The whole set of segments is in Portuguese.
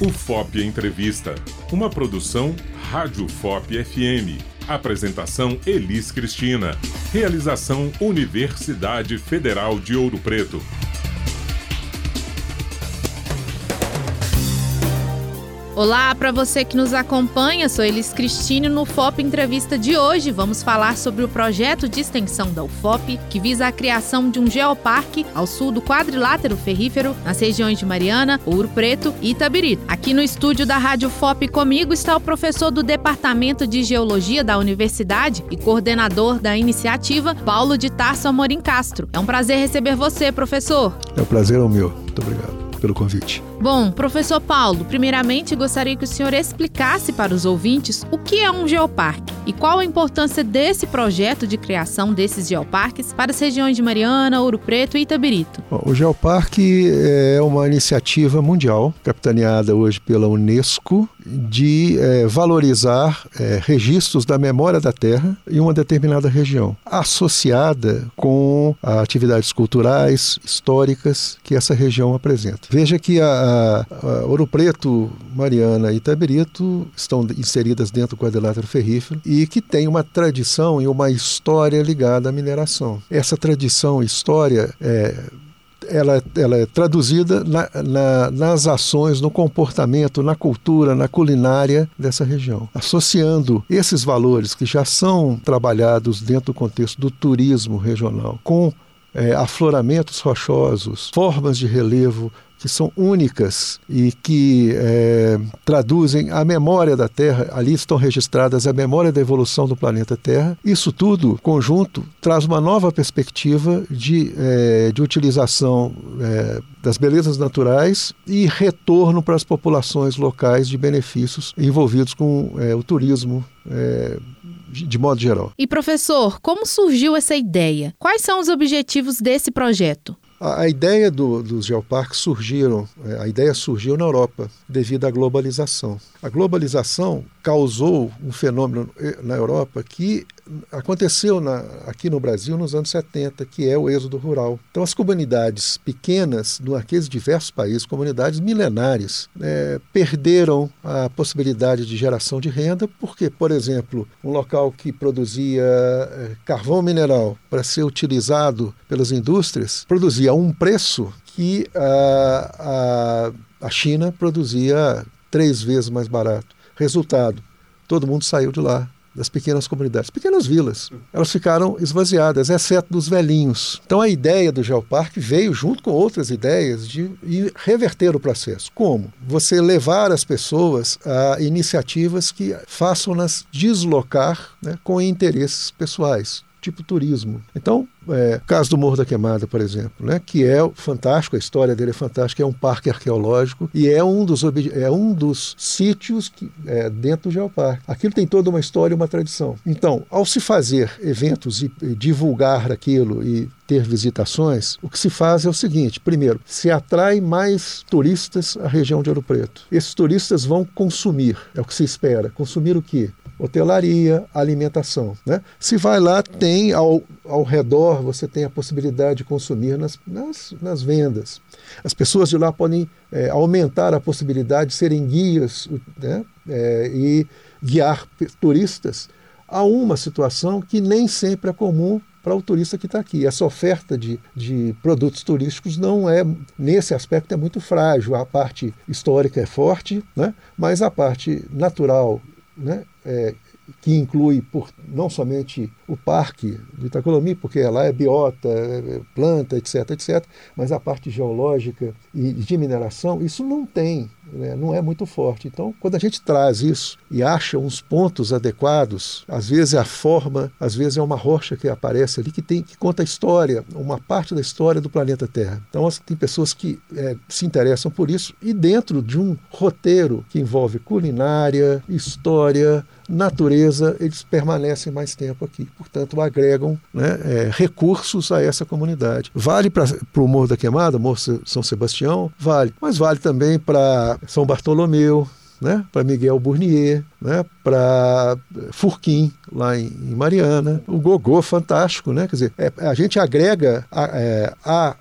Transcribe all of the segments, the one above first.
O FOP Entrevista, uma produção Rádio FOP FM. Apresentação Elis Cristina. Realização Universidade Federal de Ouro Preto. Olá para você que nos acompanha, sou Elis Cristine no FOP Entrevista de hoje. Vamos falar sobre o projeto de extensão da UFOP, que visa a criação de um geoparque ao sul do quadrilátero ferrífero, nas regiões de Mariana, Ouro Preto e Itabirito. Aqui no estúdio da Rádio FOP comigo está o professor do Departamento de Geologia da Universidade e coordenador da iniciativa, Paulo de Tarso Amorim Castro. É um prazer receber você, professor. É um prazer é o meu. Muito obrigado pelo convite. Bom, professor Paulo, primeiramente gostaria que o senhor explicasse para os ouvintes o que é um geoparque e qual a importância desse projeto de criação desses geoparques para as regiões de Mariana, Ouro Preto e Itabirito. Bom, o Geoparque é uma iniciativa mundial, capitaneada hoje pela Unesco, de é, valorizar é, registros da memória da Terra em uma determinada região, associada com atividades culturais, históricas que essa região apresenta. Veja que a, Ouro Preto, Mariana e Itabirito estão inseridas dentro do quadrilátero ferrífero e que tem uma tradição e uma história ligada à mineração. Essa tradição e história é ela, ela, é traduzida na, na, nas ações, no comportamento, na cultura, na culinária dessa região. Associando esses valores que já são trabalhados dentro do contexto do turismo regional com é, afloramentos rochosos, formas de relevo que são únicas e que é, traduzem a memória da Terra. Ali estão registradas a memória da evolução do planeta Terra. Isso tudo, conjunto, traz uma nova perspectiva de, é, de utilização é, das belezas naturais e retorno para as populações locais de benefícios envolvidos com é, o turismo é, de modo geral. E professor, como surgiu essa ideia? Quais são os objetivos desse projeto? A, a ideia do, dos geoparques surgiram, é, a ideia surgiu na Europa devido à globalização. A globalização causou um fenômeno eh, na Europa que aconteceu na, aqui no Brasil nos anos 70, que é o êxodo rural. Então, as comunidades pequenas, naqueles diversos países, comunidades milenares, é, perderam a possibilidade de geração de renda, porque, por exemplo, um local que produzia é, carvão mineral para ser utilizado pelas indústrias produzia um preço que a, a, a China produzia três vezes mais barato. Resultado: todo mundo saiu de lá das pequenas comunidades, pequenas vilas. Elas ficaram esvaziadas, exceto dos velhinhos. Então a ideia do Geoparque veio junto com outras ideias de reverter o processo. Como? Você levar as pessoas a iniciativas que façam-nas deslocar né, com interesses pessoais tipo turismo. Então, é, caso do Morro da Queimada, por exemplo, né, que é fantástico, a história dele é fantástica, é um parque arqueológico e é um dos, é um dos sítios que, é, dentro do Geoparque. Aquilo tem toda uma história e uma tradição. Então, ao se fazer eventos e, e divulgar aquilo e ter visitações, o que se faz é o seguinte: primeiro, se atrai mais turistas à região de Ouro Preto. Esses turistas vão consumir, é o que se espera. Consumir o quê? Hotelaria, alimentação. Né? Se vai lá, tem ao, ao redor, você tem a possibilidade de consumir nas, nas, nas vendas. As pessoas de lá podem é, aumentar a possibilidade de serem guias né? É, e guiar turistas a uma situação que nem sempre é comum para o turista que está aqui. Essa oferta de, de produtos turísticos não é, nesse aspecto, é muito frágil. A parte histórica é forte, né? mas a parte natural né, é, que inclui por, não somente o parque do Itacolomi, porque lá é biota, é planta, etc., etc., mas a parte geológica e de mineração, isso não tem, né, não é muito forte. Então, quando a gente traz isso e acha uns pontos adequados, às vezes é a forma, às vezes é uma rocha que aparece ali que, tem, que conta a história, uma parte da história do planeta Terra. Então, tem pessoas que é, se interessam por isso e dentro de um roteiro que envolve culinária, história, natureza, eles permanecem mais tempo aqui. Portanto, agregam né, é, recursos a essa comunidade. Vale para o Morro da Queimada, Morro São Sebastião, vale. Mas vale também para São Bartolomeu, né, para Miguel Burnier, né, para Furquim, lá em, Mariana, o Gogô fantástico, né? Quer dizer, é, a gente agrega a, é,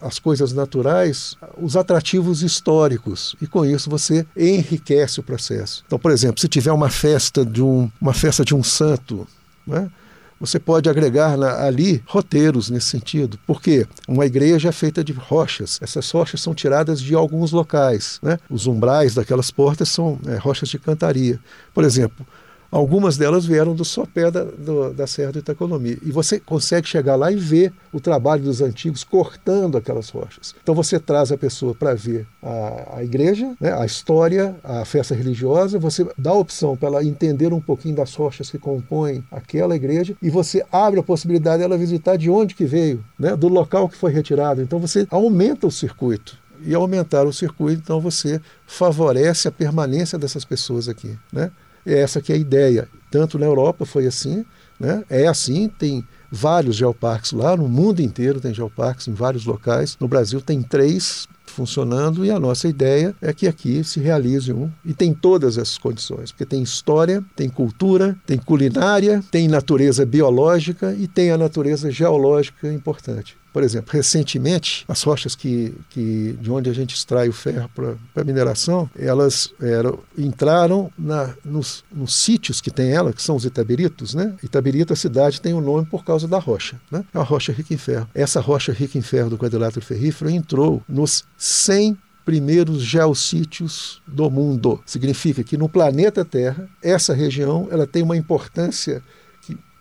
as coisas naturais os atrativos históricos e com isso você enriquece o processo. Então, por exemplo, se tiver uma festa de um, uma festa de um santo, né? Você pode agregar na, ali roteiros nesse sentido, porque uma igreja é feita de rochas. Essas rochas são tiradas de alguns locais. Né? Os umbrais daquelas portas são é, rochas de cantaria. Por exemplo, Algumas delas vieram do sopé da, do, da Serra do Itacolomi. E você consegue chegar lá e ver o trabalho dos antigos cortando aquelas rochas. Então você traz a pessoa para ver a, a igreja, né, a história, a festa religiosa, você dá a opção para ela entender um pouquinho das rochas que compõem aquela igreja e você abre a possibilidade dela visitar de onde que veio, né, do local que foi retirado. Então você aumenta o circuito e aumentar o circuito, então você favorece a permanência dessas pessoas aqui, né? É essa que é a ideia. Tanto na Europa foi assim, né? é assim, tem vários geoparques lá, no mundo inteiro tem geoparques em vários locais. No Brasil tem três funcionando e a nossa ideia é que aqui se realize um e tem todas essas condições, porque tem história, tem cultura, tem culinária, tem natureza biológica e tem a natureza geológica importante. Por exemplo, recentemente, as rochas que, que de onde a gente extrai o ferro para mineração, elas eram, entraram na, nos, nos, sítios que tem ela, que são os Itabiritos. Né? Itabirito, a cidade, tem o um nome por causa da rocha. Né? É uma rocha rica em ferro. Essa rocha rica em ferro do quadrilátero ferrífero entrou nos 100 primeiros geossítios do mundo. Significa que no planeta Terra, essa região ela tem uma importância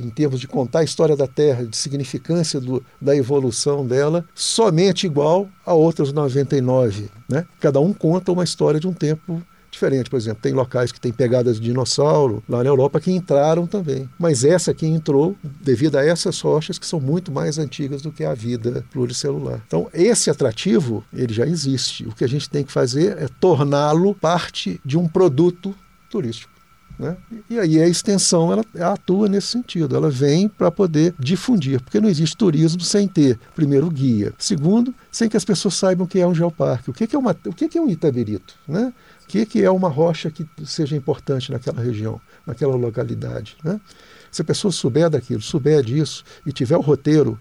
em termos de contar a história da Terra, de significância do, da evolução dela, somente igual a outras 99. Né? Cada um conta uma história de um tempo diferente. Por exemplo, tem locais que têm pegadas de dinossauro lá na Europa que entraram também. Mas essa aqui entrou devido a essas rochas que são muito mais antigas do que a vida pluricelular. Então, esse atrativo, ele já existe. O que a gente tem que fazer é torná-lo parte de um produto turístico. Né? E aí a extensão ela, atua nesse sentido, ela vem para poder difundir, porque não existe turismo sem ter, primeiro, guia, segundo, sem que as pessoas saibam o que é um geoparque, o que é, uma, o que é um Itaberito, né? o que é uma rocha que seja importante naquela região, naquela localidade. Né? Se a pessoa souber daquilo, souber disso e tiver o roteiro,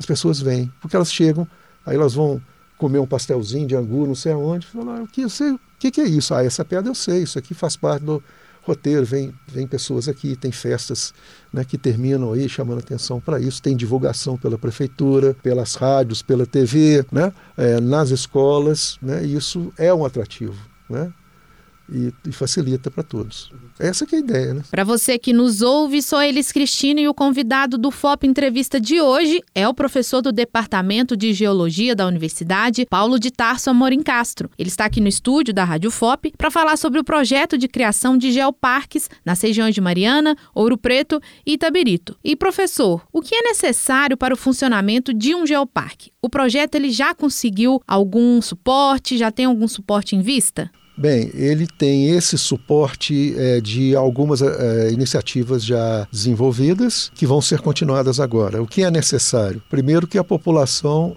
as pessoas vêm, porque elas chegam, aí elas vão comer um pastelzinho de angu, não sei aonde, falar, o que, o que, que é isso? Ah, essa pedra eu sei, isso aqui faz parte do, roteiro, vem, vem pessoas aqui, tem festas né, que terminam aí chamando atenção para isso, tem divulgação pela prefeitura, pelas rádios, pela TV, né, é, nas escolas, né, e isso é um atrativo. Né? E, e facilita para todos. Essa é a ideia, né? Para você que nos ouve, sou Elis Cristina e o convidado do FOP Entrevista de hoje é o professor do Departamento de Geologia da Universidade, Paulo de Tarso Amorim Castro. Ele está aqui no estúdio da Rádio FOP para falar sobre o projeto de criação de geoparques nas regiões de Mariana, Ouro Preto e Itabirito. E professor, o que é necessário para o funcionamento de um geoparque? O projeto ele já conseguiu algum suporte, já tem algum suporte em vista? Bem, ele tem esse suporte é, de algumas é, iniciativas já desenvolvidas que vão ser continuadas agora. O que é necessário? Primeiro, que a população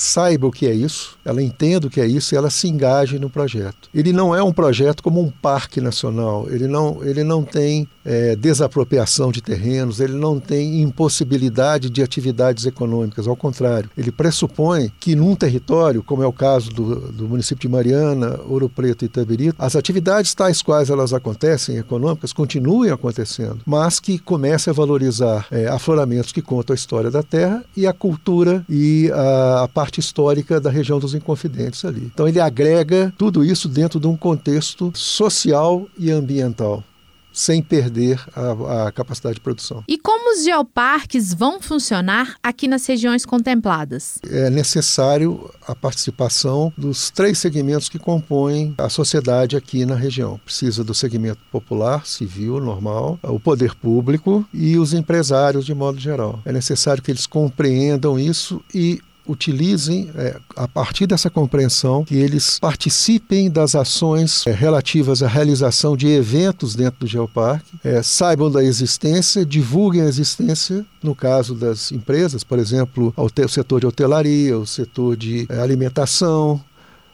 saiba o que é isso, ela entenda o que é isso e ela se engaje no projeto. Ele não é um projeto como um parque nacional, ele não, ele não tem é, desapropriação de terrenos, ele não tem impossibilidade de atividades econômicas, ao contrário, ele pressupõe que num território, como é o caso do, do município de Mariana, Ouro Preto e Itabirito, as atividades tais quais elas acontecem, econômicas, continuem acontecendo, mas que comece a valorizar é, afloramentos que contam a história da terra e a cultura e a, a parte parte histórica da região dos Inconfidentes ali. Então ele agrega tudo isso dentro de um contexto social e ambiental sem perder a, a, capacidade de produção. E como os geoparques vão funcionar aqui nas regiões contempladas? É necessário a participação dos três segmentos que compõem a sociedade aqui na região. Precisa do segmento popular, civil, normal, o poder público e os empresários de modo geral. É necessário que eles compreendam isso e utilizem, é, a partir dessa compreensão, que eles participem das ações é, relativas à realização de eventos dentro do Geoparque, é, saibam da existência, divulguem a existência, no caso das empresas, por exemplo, o setor de hotelaria, o setor de é, alimentação,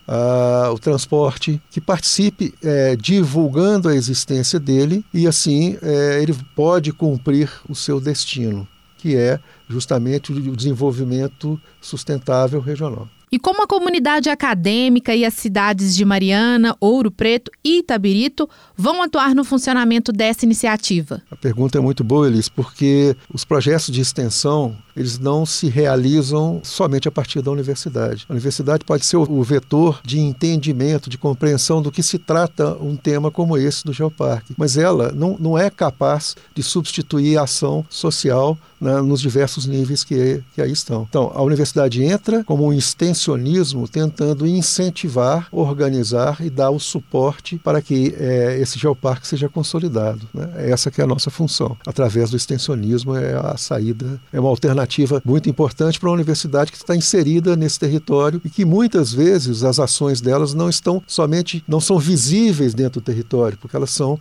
uh, o transporte, que participe é, divulgando a existência dele e assim é, ele pode cumprir o seu destino, que é justamente o desenvolvimento sustentável regional. E como a comunidade acadêmica e as cidades de Mariana, Ouro Preto e Itabirito vão atuar no funcionamento dessa iniciativa? A pergunta é muito boa, Elis, porque os projetos de extensão eles não se realizam somente a partir da universidade. A universidade pode ser o vetor de entendimento, de compreensão do que se trata um tema como esse do Geoparque, mas ela não, não é capaz de substituir a ação social né, nos diversos níveis que, que aí estão. Então, a universidade entra como um extensionismo tentando incentivar, organizar e dar o suporte para que é, esse geoparque seja consolidado. Né? Essa que é a nossa função. Através do extensionismo é a saída, é uma alternativa muito importante para uma universidade que está inserida nesse território e que muitas vezes as ações delas não estão somente, não são visíveis dentro do território, porque elas são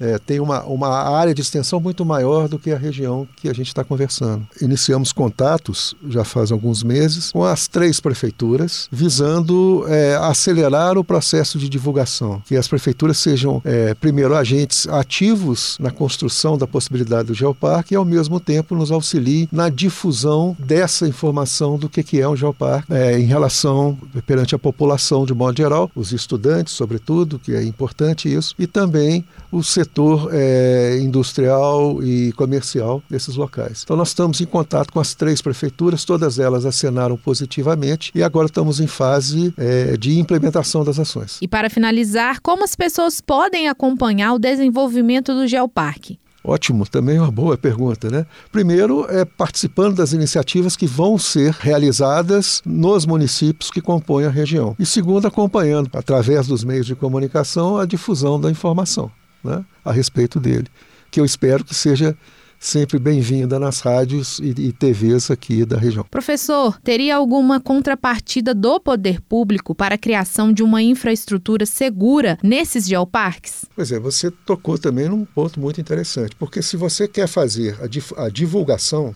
é, tem uma, uma área de extensão muito maior do que a região que a gente está conversando. Iniciamos contatos, já faz alguns meses, com as três prefeituras, visando é, acelerar o processo de divulgação, que as prefeituras sejam, é, primeiro, agentes ativos na construção da possibilidade do geoparque e, ao mesmo tempo, nos auxiliem na difusão dessa informação do que, que é um geoparque é, em relação perante a população de modo geral, os estudantes, sobretudo, que é importante isso, e também o setor setor é, industrial e comercial desses locais. Então, nós estamos em contato com as três prefeituras, todas elas acenaram positivamente e agora estamos em fase é, de implementação das ações. E para finalizar, como as pessoas podem acompanhar o desenvolvimento do Geoparque? Ótimo, também é uma boa pergunta, né? Primeiro, é participando das iniciativas que vão ser realizadas nos municípios que compõem a região. E segundo, acompanhando, através dos meios de comunicação, a difusão da informação né, a respeito dele, que eu espero que seja sempre bem-vinda nas rádios e, e, TVs aqui da região. Professor, teria alguma contrapartida do poder público para a criação de uma infraestrutura segura nesses geoparques? Pois é, você tocou também num ponto muito interessante, porque se você quer fazer a, a divulgação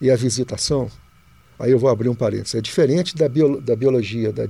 e a visitação, Aí eu vou abrir um parênteses. É diferente da, bio, da biologia, da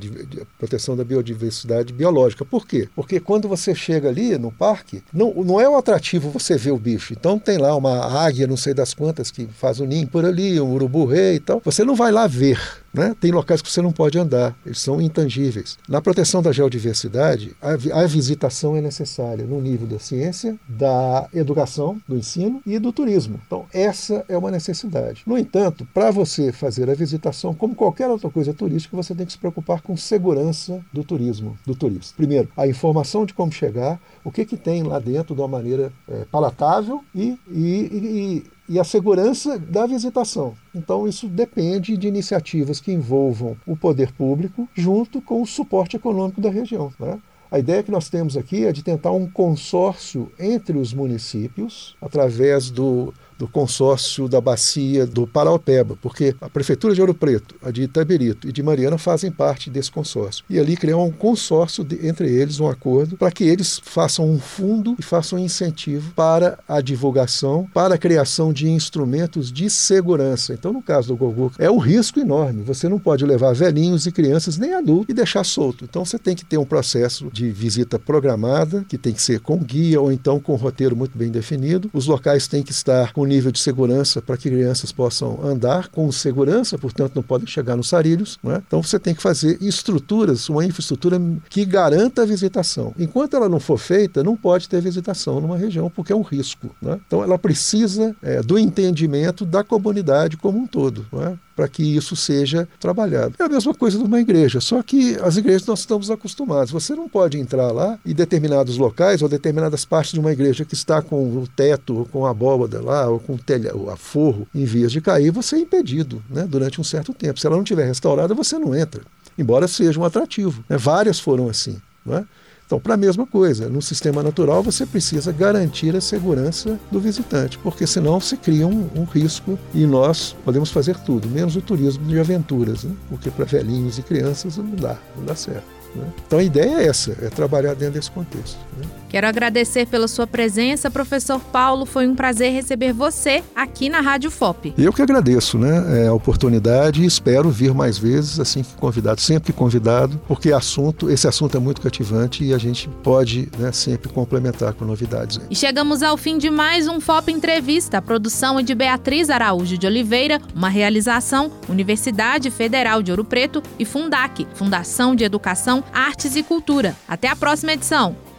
proteção da biodiversidade biológica. Por quê? Porque quando você chega ali no parque, não, não é um atrativo você ver o bicho. Então tem lá uma águia, não sei das quantas, que faz o um ninho por ali, um urubu-rei e tal. Você não vai lá ver. Né? Tem locais que você não pode andar, eles são intangíveis. Na proteção da geodiversidade, a, a visitação é necessária no nível da ciência, da educação, do ensino e do turismo. Então, essa é uma necessidade. No entanto, para você fazer a visitação, como qualquer outra coisa turística, você tem que se preocupar com segurança do turismo, do turista. Primeiro, a informação de como chegar, o que, que tem lá dentro de uma maneira é, palatável e, e, e e a segurança da visitação. Então, isso depende de iniciativas que envolvam o poder público junto com o suporte econômico da região. Né? A ideia que nós temos aqui é de tentar um consórcio entre os municípios, através do do consórcio da bacia do Paraupeba, porque a Prefeitura de Ouro Preto, a de Itabirito e de Mariana fazem parte desse consórcio. E ali criar um consórcio de, entre eles, um acordo, para que eles façam um fundo e façam um incentivo para a divulgação, para a criação de instrumentos de segurança. Então, no caso do Gogô, é um risco enorme. Você não pode levar velhinhos e crianças, nem adultos, e deixar solto. Então, você tem que ter um processo de visita programada, que tem que ser com guia ou então com roteiro muito bem definido. Os locais têm que estar com nível de segurança para que crianças possam andar com segurança, portanto não podem chegar nos sarilhos. É? Então você tem que fazer estruturas, uma infraestrutura que garanta a visitação. Enquanto ela não for feita, não pode ter visitação numa região, porque é um risco. É? Então ela precisa é, do entendimento da comunidade como um todo. É? Para que isso seja trabalhado. É a mesma coisa de uma igreja, só que as igrejas nós estamos acostumados. Você não pode entrar lá e determinados locais ou determinadas partes de uma igreja que está com o teto, com a abóbada lá, ou com o telha, a forro em vias de cair, você é impedido né, durante um certo tempo. Se ela não estiver restaurada, você não entra, embora seja um atrativo. Né? Várias foram assim. Não é? Então, para a mesma coisa, no sistema natural você precisa garantir a segurança do visitante, porque senão se cria um, um risco e nós podemos fazer tudo, menos o turismo de aventuras, né? porque para velhinhos e crianças não dá, não dá certo. Né? Então a ideia é essa, é trabalhar dentro desse contexto. Né? Quero agradecer pela sua presença, professor Paulo. Foi um prazer receber você aqui na Rádio FOP. Eu que agradeço né, é, a oportunidade e espero vir mais vezes, assim que convidado, sempre convidado, porque assunto, esse assunto é muito cativante e a gente pode né, sempre complementar com novidades. E chegamos ao fim de mais um FOP Entrevista. A produção é de Beatriz Araújo de Oliveira, uma realização Universidade Federal de Ouro Preto e Fundac, Fundação de Educação, Artes e Cultura. Até a próxima edição.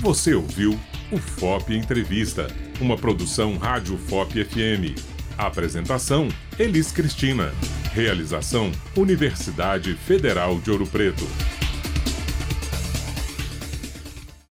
Você ouviu o FOP Entrevista, uma produção Rádio FOP FM. Apresentação: Elis Cristina. Realização: Universidade Federal de Ouro Preto.